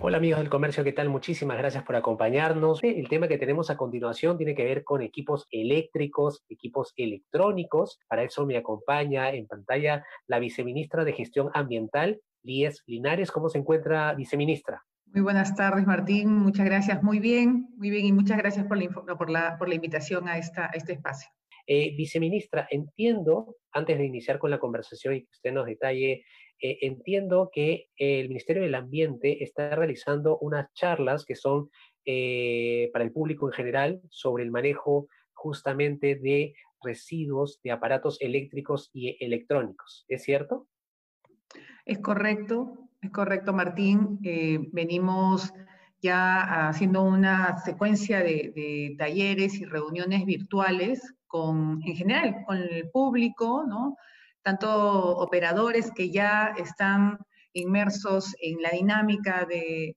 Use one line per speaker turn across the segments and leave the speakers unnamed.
Hola amigos del comercio, ¿qué tal? Muchísimas gracias por acompañarnos. El tema que tenemos a continuación tiene que ver con equipos eléctricos, equipos electrónicos. Para eso me acompaña en pantalla la viceministra de Gestión Ambiental, Lies Linares. ¿Cómo se encuentra, viceministra?
Muy buenas tardes, Martín. Muchas gracias. Muy bien, muy bien. Y muchas gracias por la, por la, invitación a, a este espacio.
Eh, viceministra, entiendo, antes de iniciar con la conversación y que usted nos detalle eh, entiendo que el Ministerio del Ambiente está realizando unas charlas que son eh, para el público en general sobre el manejo justamente de residuos de aparatos eléctricos y electrónicos. ¿Es cierto?
Es correcto, es correcto, Martín. Venimos ya haciendo una secuencia de, talleres y reuniones virtuales con, en general, con el público, ¿no? tanto operadores que ya están inmersos en la dinámica de,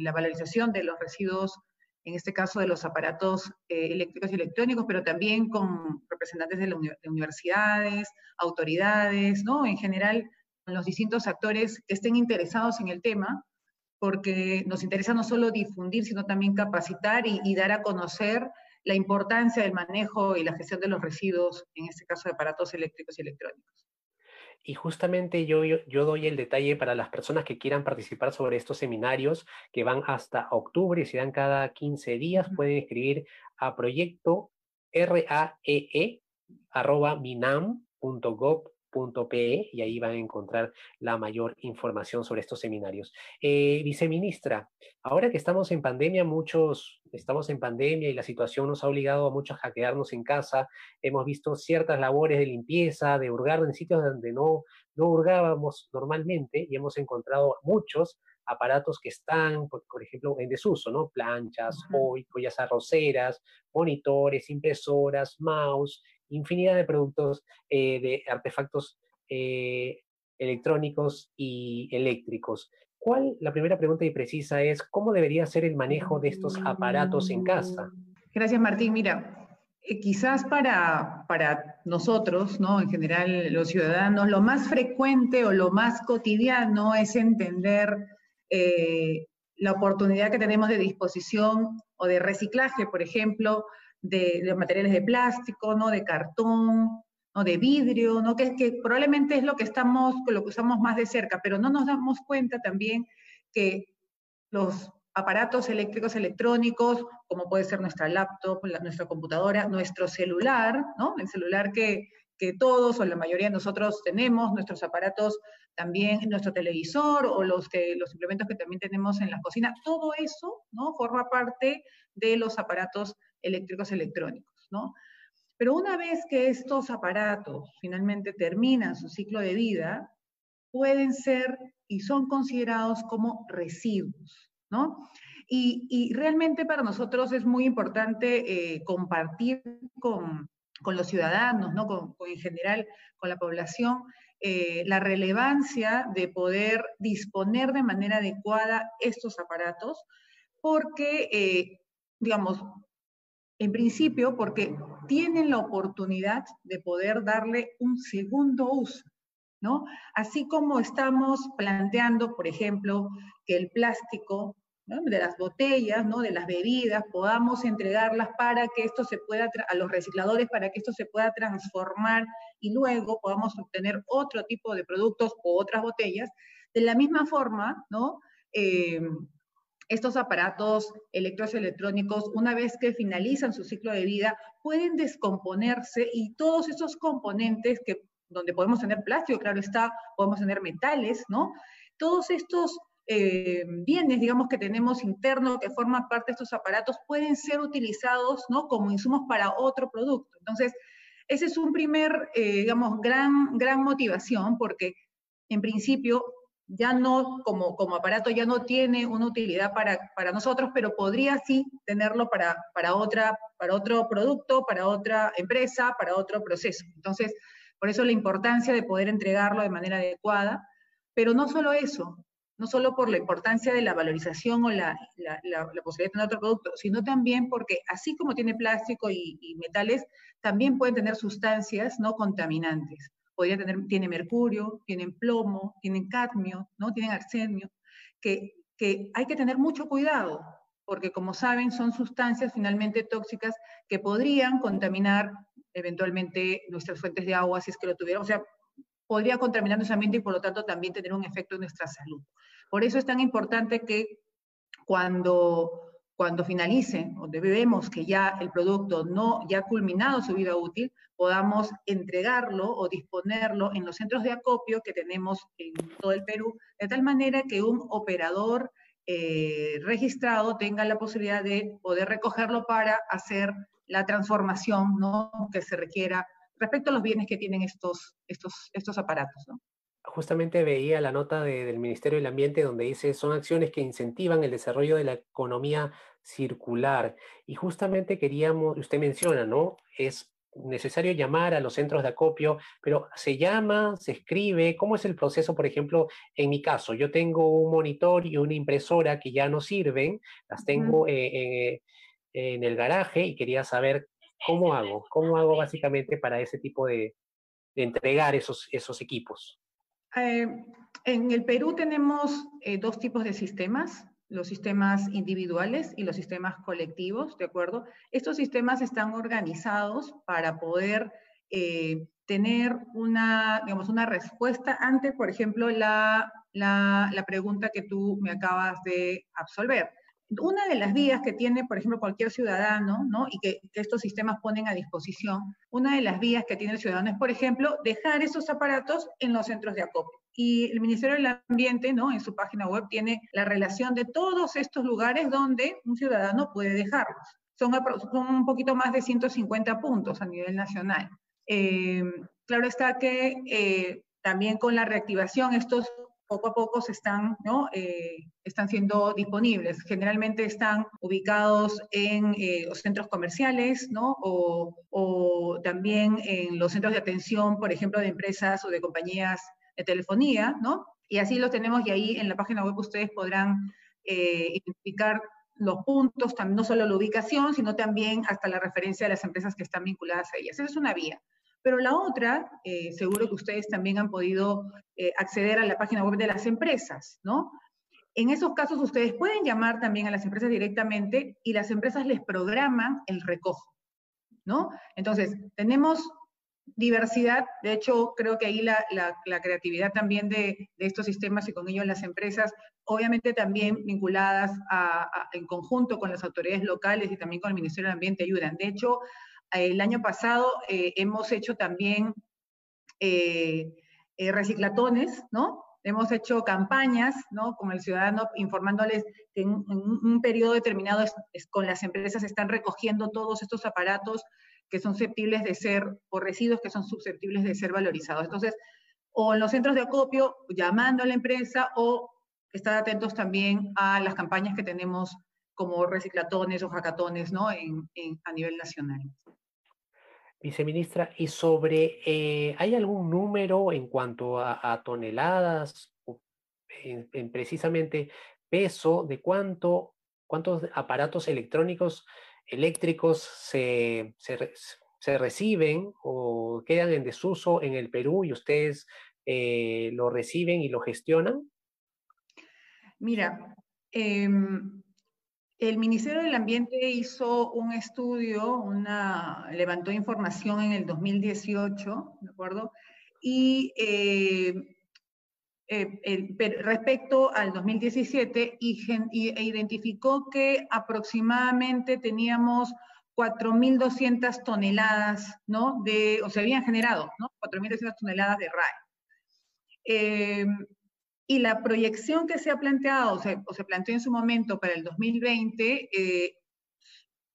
la valorización de los residuos, en este caso de los aparatos eh, eléctricos y electrónicos, pero también con representantes de, las universidades, autoridades, ¿no? En general, los distintos actores que estén interesados en el tema, porque nos interesa no solo difundir, sino también capacitar y dar a conocer la importancia del manejo y la gestión de los residuos, en este caso de aparatos eléctricos y electrónicos.
Y justamente yo, yo, doy el detalle para las personas que quieran participar sobre estos seminarios que van hasta octubre y se dan cada 15 días. Pueden escribir a proyecto RAEE e, arroba minam.gov .pe y ahí van a encontrar la mayor información sobre estos seminarios. Eh, viceministra, ahora que estamos en pandemia, muchos estamos en pandemia y la situación nos ha obligado a muchos a quedarnos en casa. Hemos visto ciertas labores de limpieza, de hurgar en sitios donde no, no hurgábamos normalmente y hemos encontrado muchos aparatos que están, por, ejemplo, en desuso, ¿no? Planchas, ollas arroceras, monitores, impresoras, mouse, infinidad de productos, eh, de artefactos eh, electrónicos y eléctricos. ¿Cuál, la primera pregunta y precisa es, cómo debería ser el manejo de estos aparatos en casa?
Gracias, Martín. Mira, eh, quizás para, para nosotros, ¿no? En general, los ciudadanos, lo más frecuente o lo más cotidiano es entender la oportunidad que tenemos de disposición o de reciclaje, por ejemplo, de, materiales de plástico, ¿no? De cartón, ¿no? De vidrio, ¿no? Que, que probablemente es lo que estamos, lo que usamos más de cerca, pero no nos damos cuenta también que los aparatos eléctricos electrónicos, como puede ser nuestra laptop, nuestra computadora, nuestro celular, ¿no? El celular que, que todos o la mayoría de nosotros tenemos, nuestros aparatos también, nuestro televisor o los, que, los implementos que también tenemos en la cocina, todo eso ¿no? forma parte de los aparatos eléctricos electrónicos, ¿no? Pero una vez que estos aparatos finalmente terminan su ciclo de vida, pueden ser y son considerados como residuos, ¿no? Y, realmente para nosotros es muy importante eh, compartir con, con, los ciudadanos, ¿no? Con, en general con la población, eh, la relevancia de poder disponer de manera adecuada estos aparatos, porque, eh, digamos, en principio porque tienen la oportunidad de poder darle un segundo uso, ¿no? Así como estamos planteando, por ejemplo, que el plástico de las botellas, ¿no? de las bebidas, podamos entregarlas para que esto se pueda, a los recicladores, para que esto se pueda transformar y luego podamos obtener otro tipo de productos o otras botellas. De la misma forma, ¿no? Eh, estos aparatos electrónicos, una vez que finalizan su ciclo de vida, pueden descomponerse y todos esos componentes que donde podemos tener plástico, claro está, podemos tener metales, ¿no? Todos estos eh, bienes, digamos, que tenemos internos, que forman parte de estos aparatos, pueden ser utilizados, ¿no? Como insumos para otro producto. Entonces, ese es un primer, eh, digamos, gran, gran motivación, porque en principio ya no, como, como aparato, ya no tiene una utilidad para, para nosotros, pero podría sí tenerlo para, para, otra, para otro producto, para otra empresa, para otro proceso. Entonces, por eso la importancia de poder entregarlo de manera adecuada, pero no solo eso, no solo por la importancia de la valorización o la, posibilidad de tener otro producto, sino también porque así como tiene plástico y, metales, también pueden tener sustancias no contaminantes. Podría tener, tiene mercurio, tienen plomo, tienen cadmio, ¿no? Tienen arsenio, que, que hay que tener mucho cuidado, porque como saben son sustancias finalmente tóxicas que podrían contaminar eventualmente nuestras fuentes de agua si es que lo sea, podría contaminar nuestro ambiente y por lo tanto también tener un efecto en nuestra salud. Por eso es tan importante que cuando cuando finalice o debemos que ya el producto no ya ha culminado su vida útil, podamos entregarlo o disponerlo en los centros de acopio que tenemos en todo el Perú, de tal manera que un operador eh, registrado tenga la posibilidad de poder recogerlo para hacer la transformación ¿no? que se requiera respecto a los bienes que tienen estos, estos, estos aparatos. ¿no?
justamente veía la nota del Ministerio del Ambiente donde dice son acciones que incentivan el desarrollo de la economía circular. Y justamente queríamos, usted menciona, ¿no? Es necesario llamar a los centros de acopio, pero se llama, se escribe, ¿cómo es el proceso? Por ejemplo, en mi caso, yo tengo un monitor y una impresora que ya no sirven, las tengo en el garaje y quería saber cómo hago, cómo hago básicamente para ese tipo de, entregar esos, equipos.
Eh, en el Perú tenemos eh, dos tipos de sistemas, los sistemas individuales y los sistemas colectivos, ¿de acuerdo? Estos sistemas están organizados para poder eh, tener una, digamos, una respuesta ante, por ejemplo, la pregunta que tú me acabas de absolver una de las vías que tiene, por ejemplo, cualquier ciudadano, ¿no? y que, estos sistemas ponen a disposición, una de las vías que tiene el ciudadano es, por ejemplo, dejar esos aparatos en los centros de acopio. Y el Ministerio del Ambiente, ¿no? en su página web, tiene la relación de todos estos lugares donde un ciudadano puede dejarlos. Son, son un poquito más de 150 puntos a nivel nacional. Eh, claro está que eh, también con la reactivación estos poco a poco se están, ¿no? Eh, están siendo disponibles. Generalmente están ubicados en eh, los centros comerciales, ¿no? O, también en los centros de atención, por ejemplo, de empresas o de compañías de telefonía, ¿no? Y así lo tenemos y ahí en la página web ustedes podrán eh, identificar los puntos, no solo la ubicación, sino también hasta la referencia de las empresas que están vinculadas a ellas. Esa es una vía. Pero la otra, eh, seguro que ustedes también han podido eh, acceder a la página web de las empresas, ¿no? En esos casos ustedes pueden llamar también a las empresas directamente y las empresas les programan el recojo, ¿no? Entonces, tenemos diversidad, de hecho, creo que ahí la, creatividad también de, estos sistemas y con ellos las empresas, obviamente también vinculadas en conjunto con las autoridades locales y también con el Ministerio del Ambiente ayudan. De hecho, el año pasado eh, hemos hecho también eh, eh, reciclatones, ¿no? Hemos hecho campañas, ¿no? Con el ciudadano informándoles que en, un periodo determinado con las empresas están recogiendo todos estos aparatos que son susceptibles de ser, o residuos que son susceptibles de ser valorizados. Entonces, o en los centros de acopio, llamando a la empresa, o estar atentos también a las campañas que tenemos como reciclatones o hackatones, ¿no? a nivel nacional.
Viceministra, y sobre, eh, ¿hay algún número en cuanto a, toneladas, en, precisamente peso, de cuánto, cuántos aparatos electrónicos, eléctricos se, se, reciben o quedan en desuso en el Perú y ustedes eh, lo reciben y lo gestionan?
Mira, eh, el Ministerio del Ambiente hizo un estudio, levantó información en el 2018, ¿de acuerdo? Y eh, eh, respecto al 2017 y, e identificó que aproximadamente teníamos 4.200 toneladas, ¿no? De, o se habían generado, ¿no? 4.200 toneladas de RAE. Y la proyección que se ha planteado, o se, planteó en su momento para el 2020, eh,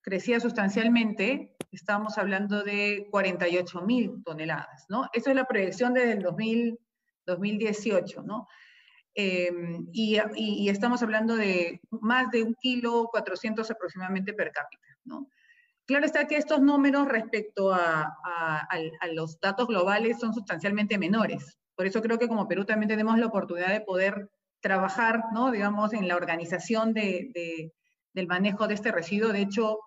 crecía sustancialmente, estábamos hablando de 48 mil toneladas, ¿no? Eso es la proyección desde el 2018, ¿no? em, y, estamos hablando de más de un kilo 400 aproximadamente per cápita, ¿no? Claro está que estos números respecto a, los datos globales son sustancialmente menores. Por eso creo que como Perú también tenemos la oportunidad de poder trabajar, ¿no? digamos, en la organización de, del manejo de este residuo. De hecho,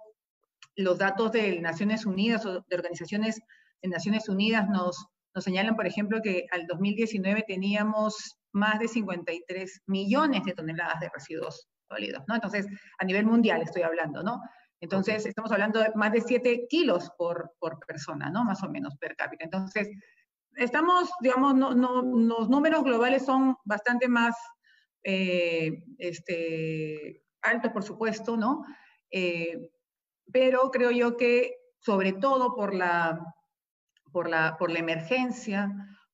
los datos de Naciones Unidas o de organizaciones de Naciones Unidas nos, nos señalan, por ejemplo, que al 2019 teníamos más de 53 millones de toneladas de residuos sólidos, ¿no? Entonces, a nivel mundial estoy hablando, ¿no? Entonces, estamos hablando de más de 7 kilos por, por persona, ¿no? Más o menos per cápita. Entonces, estamos, digamos, no, no, los números globales son bastante más eh, este, altos, por supuesto, ¿no? Eh, pero creo yo que, sobre todo por la, por la, por la emergencia,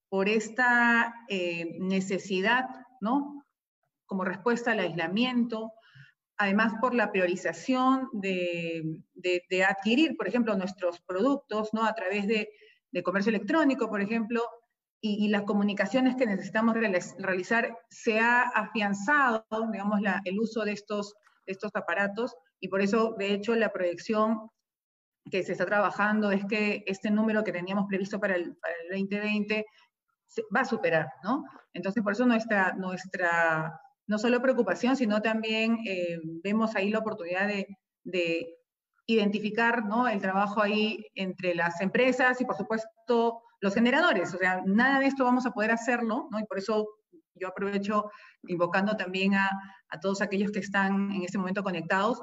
por esta eh, necesidad, ¿no? Como respuesta al aislamiento, además por la priorización de, adquirir, por ejemplo, nuestros productos, ¿no? A través de, comercio electrónico, por ejemplo, y, las comunicaciones que necesitamos realizar, se ha afianzado, digamos, el uso de estos, estos aparatos, y por eso, de hecho, la proyección que se está trabajando es que este número que teníamos previsto para el, para el 2020 va a superar, ¿no? Entonces, por eso nuestra, nuestra no solo preocupación, sino también eh, vemos ahí la oportunidad de, de, identificar ¿no? el trabajo ahí entre las empresas y, por supuesto, los generadores. O sea, nada de esto vamos a poder hacerlo, ¿no? Y por eso yo aprovecho invocando también a, a todos aquellos que están en este momento conectados.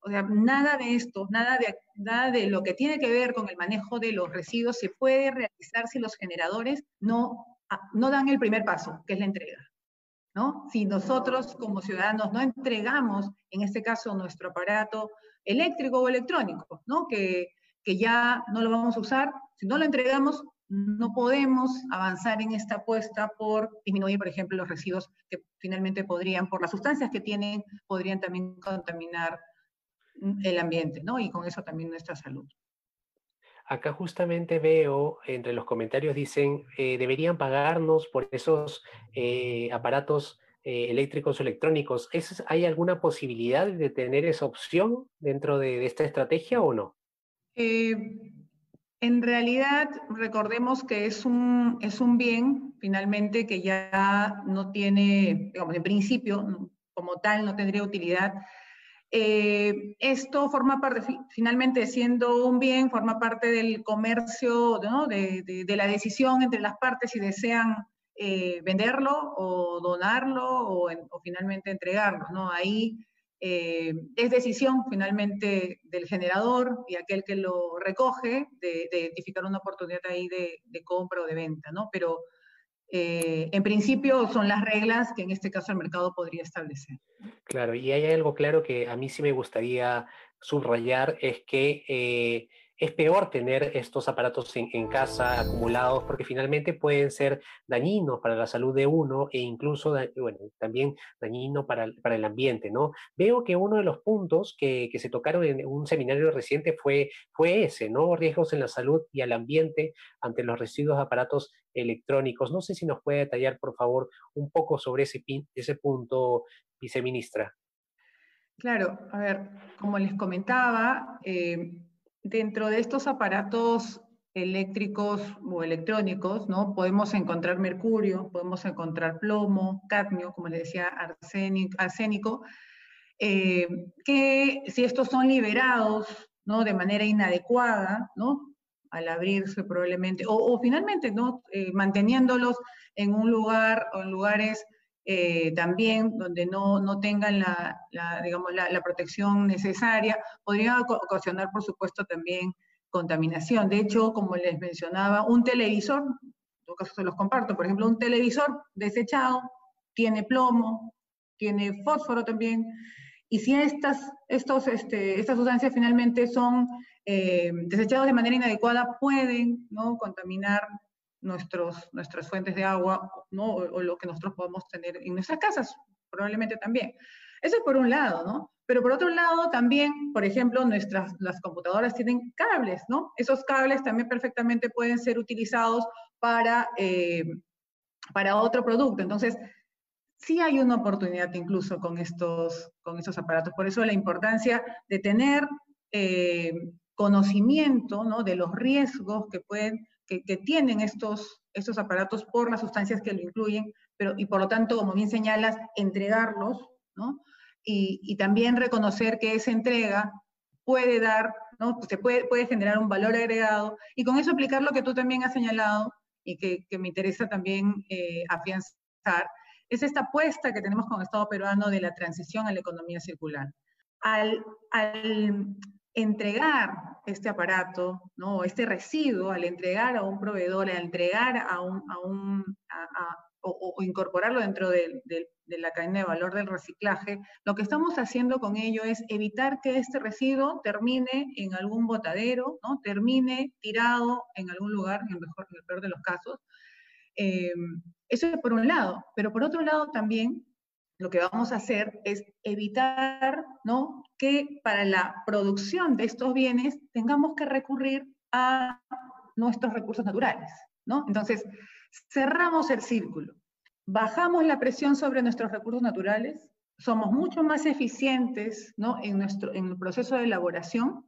O sea, nada de esto, nada de, nada de lo que tiene que ver con el manejo de los residuos se puede realizar si los generadores no, ah, no dan el primer paso, que es la entrega. Si nosotros como ciudadanos no entregamos, en este caso, nuestro aparato eléctrico o electrónico, ¿no? Que, que ya no lo vamos a usar, si no lo entregamos, no podemos avanzar en esta apuesta por disminuir, por ejemplo, los residuos que finalmente podrían, por las sustancias que tienen, podrían también contaminar el ambiente, ¿no? Y con eso también nuestra salud.
Acá justamente veo, entre los comentarios dicen, eh, deberían pagarnos por esos eh, aparatos eh, eléctricos o electrónicos. ¿Hay alguna posibilidad de tener esa opción dentro de, esta estrategia o no?
en realidad, recordemos que es un, es un bien, finalmente, que ya no tiene, digamos, en principio, como tal, no tendría utilidad eh, esto forma parte, finalmente siendo un bien, forma parte del comercio, de, la decisión entre las partes si desean eh, venderlo o donarlo o, finalmente entregarlo. ¿no? Ahí eh, es decisión finalmente del generador y aquel que lo recoge de, identificar una oportunidad ahí de, de, compra o de venta, ¿no? Pero eh, en principio son las reglas que en este caso el mercado podría establecer.
Claro, y hay algo claro que a mí sí me gustaría subrayar, es que eh, es peor tener estos aparatos en, casa acumulados porque finalmente pueden ser dañinos para la salud de uno e incluso, bueno, también dañino para, para el ambiente, ¿no? Veo que uno de los puntos que, que, se tocaron en un seminario reciente fue, fue ese, ¿no? Riesgos en la salud y al ambiente ante los residuos de aparatos electrónicos. No sé si nos puede detallar, por favor, un poco sobre ese, ese punto, viceministra.
Claro, a ver, como les comentaba, eh, Dentro de estos aparatos eléctricos o electrónicos, ¿no? Podemos encontrar mercurio, podemos encontrar plomo, cadmio, como les decía, arsénico, eh, que si estos son liberados, ¿no? De manera inadecuada, ¿no? Al abrirse probablemente, o, finalmente, ¿no? Eh, manteniéndolos en un lugar o en lugares eh, también donde no, no tengan la, digamos, la, protección necesaria, podría ocasionar, por supuesto, también contaminación. De hecho, como les mencionaba, un televisor, en todo caso se los comparto, por ejemplo, un televisor desechado tiene plomo, tiene fósforo también, y si estas, estos, este, estas sustancias finalmente son eh, desechadas de manera inadecuada, pueden ¿no? contaminar nuestros, nuestras fuentes de agua ¿no? o, lo que nosotros podemos tener en nuestras casas, probablemente también. Eso es por un lado, ¿no? Pero por otro lado, también, por ejemplo, nuestras las computadoras tienen cables, ¿no? Esos cables también perfectamente pueden ser utilizados para, eh, para otro producto. Entonces, sí hay una oportunidad incluso con estos, con estos aparatos. Por eso la importancia de tener eh, conocimiento ¿no? de los riesgos que, pueden, que, tienen estos, estos aparatos por las sustancias que lo incluyen, pero, y por lo tanto, como bien señalas, entregarlos, ¿no? Y, y también reconocer que esa entrega puede dar, ¿no? Se puede, puede generar un valor agregado, y con eso aplicar lo que tú también has señalado, y que, que me interesa también eh, afianzar, es esta apuesta que tenemos con el Estado peruano de la transición a la economía circular. Al, al entregar este aparato, ¿no? este residuo, al entregar a un proveedor, al entregar a un, a un a, o, o, incorporarlo dentro de, de, de, la cadena de valor del reciclaje, lo que estamos haciendo con ello es evitar que este residuo termine en algún botadero, ¿no? termine tirado en algún lugar, en el, mejor, en el peor de los casos. Eh, eso es por un lado, pero por otro lado también lo que vamos a hacer es evitar ¿no? que para la producción de estos bienes tengamos que recurrir a nuestros recursos naturales. ¿no? Entonces, cerramos el círculo, bajamos la presión sobre nuestros recursos naturales, somos mucho más eficientes ¿no? en, nuestro, en el proceso de elaboración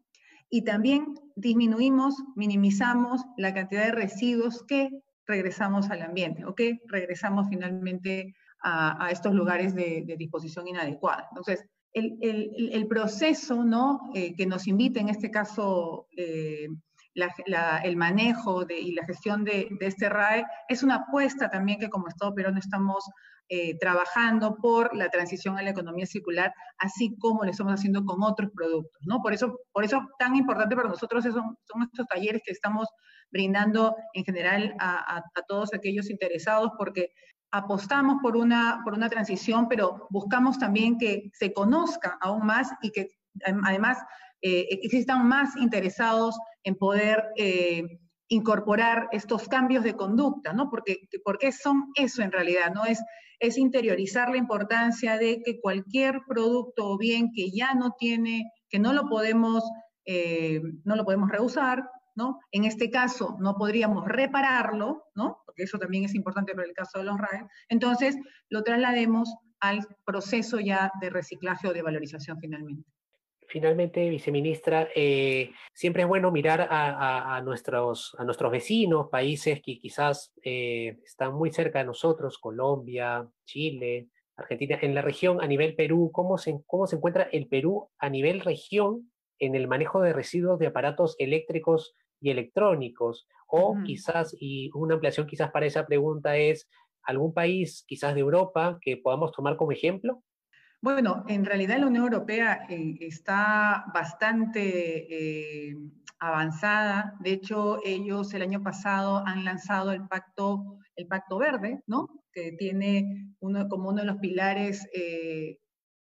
y también disminuimos, minimizamos la cantidad de residuos que regresamos al ambiente o que regresamos finalmente a, estos lugares de, disposición inadecuada. Entonces, el proceso ¿no? Eh, que nos invita, en este caso, eh, la, la, el manejo de, y la gestión de, de, este RAE, es una apuesta también que como Estado peruano estamos eh, trabajando por la transición a la economía circular, así como lo estamos haciendo con otros productos. ¿no? Por, eso, por eso tan importante para nosotros son, son estos talleres que estamos brindando en general a, a, a todos aquellos interesados, porque apostamos por una, por una transición, pero buscamos también que se conozca aún más y que además eh, existan más interesados en poder eh, incorporar estos cambios de conducta, ¿no? Porque, porque son eso en realidad, ¿no? Es, es interiorizar la importancia de que cualquier producto o bien que ya no tiene, que no lo podemos, eh, no lo podemos reusar, ¿no? En este caso no podríamos repararlo, ¿no? Porque eso también es importante para el caso de los RAE. Entonces, lo traslademos al proceso ya de reciclaje o de valorización finalmente.
Finalmente, viceministra, eh, siempre es bueno mirar a, a, a, nuestros, a nuestros vecinos, países que quizás eh, están muy cerca de nosotros, Colombia, Chile, Argentina. En la región, a nivel Perú, ¿cómo se, cómo se encuentra el Perú a nivel región en el manejo de residuos de aparatos eléctricos y electrónicos. O uh -huh. quizás, y una ampliación quizás para esa pregunta es, ¿algún país quizás de Europa que podamos tomar como ejemplo?
Bueno, en realidad la Unión Europea eh, está bastante eh, avanzada. De hecho, ellos el año pasado han lanzado el pacto, el pacto verde, ¿no? Que tiene uno, como uno de los pilares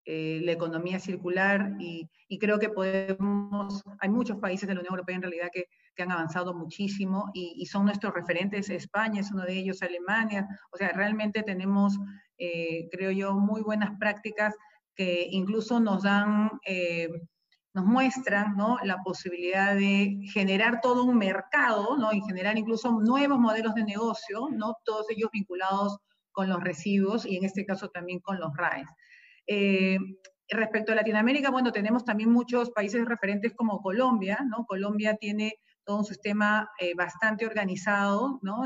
eh, la economía circular y, creo que podemos, hay muchos países de la Unión Europea en realidad que, que han avanzado muchísimo y, y, son nuestros referentes, España es uno de ellos, Alemania, o sea, realmente tenemos, eh, creo yo, muy buenas prácticas que incluso nos dan, eh, nos muestran la posibilidad de generar todo un mercado ¿no? y generar incluso nuevos modelos de negocio, ¿no? todos ellos vinculados con los residuos y en este caso también con los RAES. Eh, respecto a Latinoamérica, bueno, tenemos también muchos países referentes como Colombia, ¿no? Colombia tiene todo un sistema bastante organizado, ¿no?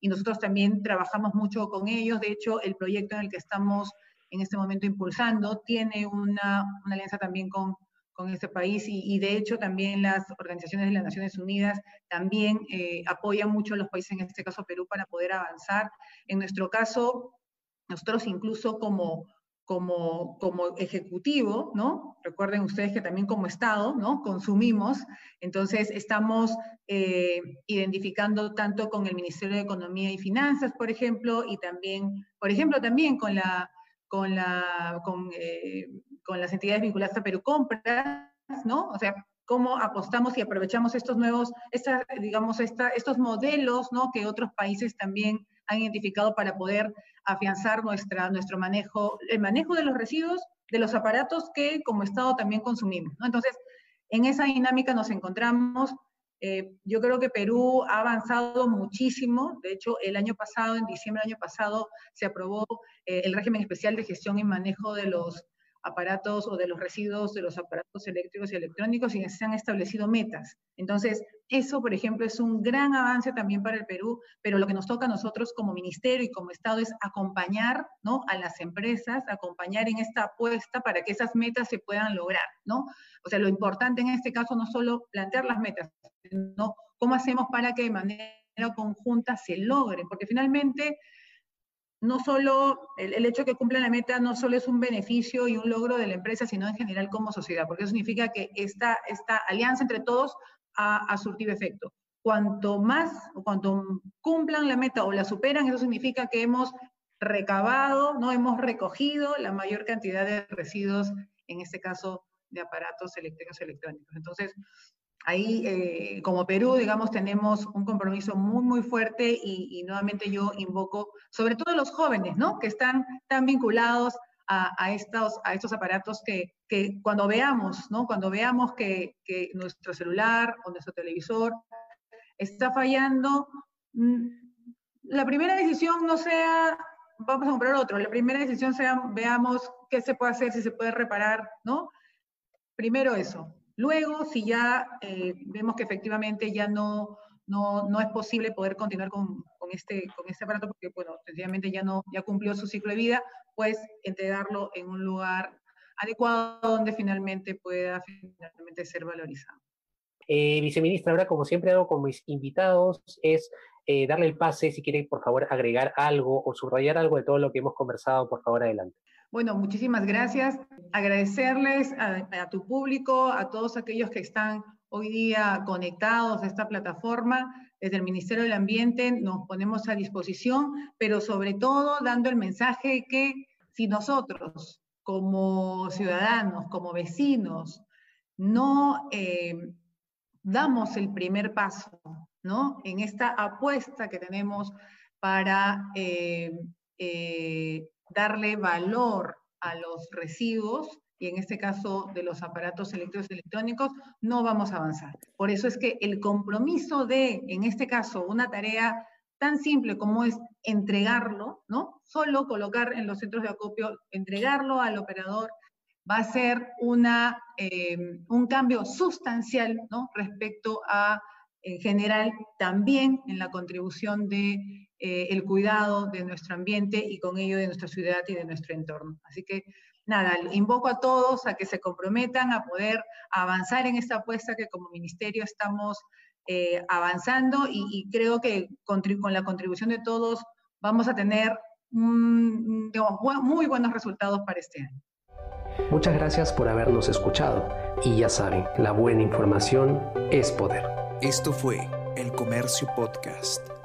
Y nosotros también trabajamos mucho con ellos. De hecho, el proyecto en el que estamos en este momento impulsando tiene una, alianza también con, con este país y, y, de hecho también las organizaciones de las Naciones Unidas también eh, apoyan mucho a los países, en este caso Perú, para poder avanzar. En nuestro caso, nosotros incluso como como, como ejecutivo, ¿no? Recuerden ustedes que también como Estado, ¿no? Consumimos, entonces estamos eh, identificando tanto con el Ministerio de Economía y Finanzas, por ejemplo, y también, por ejemplo, también con, la, con, la, eh, con las entidades vinculadas a Perú Compras, ¿no? O sea, cómo apostamos y aprovechamos estos nuevos, esta, digamos, esta, estos modelos, ¿no? Que otros países también han identificado para poder afianzar nuestra, nuestro manejo, el manejo de los residuos, de los aparatos que como Estado también consumimos. Entonces, en esa dinámica nos encontramos Eh, yo creo que Perú ha avanzado muchísimo. De hecho, el año pasado, en diciembre del año pasado, se aprobó eh, el régimen especial de gestión y manejo de los aparatos o de los residuos de los aparatos eléctricos y electrónicos y se han establecido metas. Entonces, eso, por ejemplo, es un gran avance también para el Perú, pero lo que nos toca a nosotros como ministerio y como Estado es acompañar ¿no? a las empresas, acompañar en esta apuesta para que esas metas se puedan lograr. ¿no? O sea, lo importante en este caso no solo plantear las metas, sino cómo hacemos para que de manera conjunta se logren, porque finalmente no solo el, hecho de que cumplan la meta no solo es un beneficio y un logro de la empresa, sino en general como sociedad, porque eso significa que esta, esta alianza entre todos ha, surtido efecto. Cuanto más o cuanto cumplan la meta o la superan, eso significa que hemos recabado, no hemos recogido la mayor cantidad de residuos, en este caso de aparatos eléctricos y electrónicos. Entonces, ahí eh, como Perú, digamos, tenemos un compromiso muy, muy fuerte y, nuevamente yo invoco, sobre todo los jóvenes, ¿no? Que están tan vinculados a, estos, a estos aparatos que, que, cuando veamos, ¿no? Cuando veamos que, que, nuestro celular o nuestro televisor está fallando, mm, la primera decisión no sea, vamos a comprar otro, la primera decisión sea, veamos qué se puede hacer, si se puede reparar, ¿no? Primero eso, Luego, si ya eh, vemos que efectivamente ya no, es posible poder continuar con, con, este, con este aparato porque, bueno, sencillamente ya, no, ya cumplió su ciclo de vida, pues entregarlo en un lugar adecuado donde finalmente pueda finalmente ser valorizado.
Eh, viceministra, ahora como siempre hago con mis invitados es eh, darle el pase, si quiere por favor agregar algo o subrayar algo de todo lo que hemos conversado, por favor adelante.
Bueno, muchísimas gracias. Agradecerles a, tu público, a todos aquellos que están hoy día conectados a esta plataforma. Desde el Ministerio del Ambiente nos ponemos a disposición, pero sobre todo dando el mensaje que si nosotros como ciudadanos, como vecinos, no eh, damos el primer paso ¿no? en esta apuesta que tenemos para eh, eh, darle valor a los residuos y en este caso de los aparatos eléctricos y electrónicos, no vamos a avanzar. Por eso es que el compromiso de, en este caso, una tarea tan simple como es entregarlo, ¿no? Solo colocar en los centros de acopio, entregarlo al operador, va a ser una, eh, un cambio sustancial, ¿no? Respecto a, en general, también en la contribución de eh, el cuidado de nuestro ambiente y con ello de nuestra ciudad y de nuestro entorno. Así que nada, invoco a todos a que se comprometan a poder avanzar en esta apuesta que como ministerio estamos eh, avanzando y, creo que con, la contribución de todos vamos a tener muy buenos resultados para este año.
Muchas gracias por habernos escuchado y ya saben, la buena información es poder.
Esto fue El Comercio Podcast.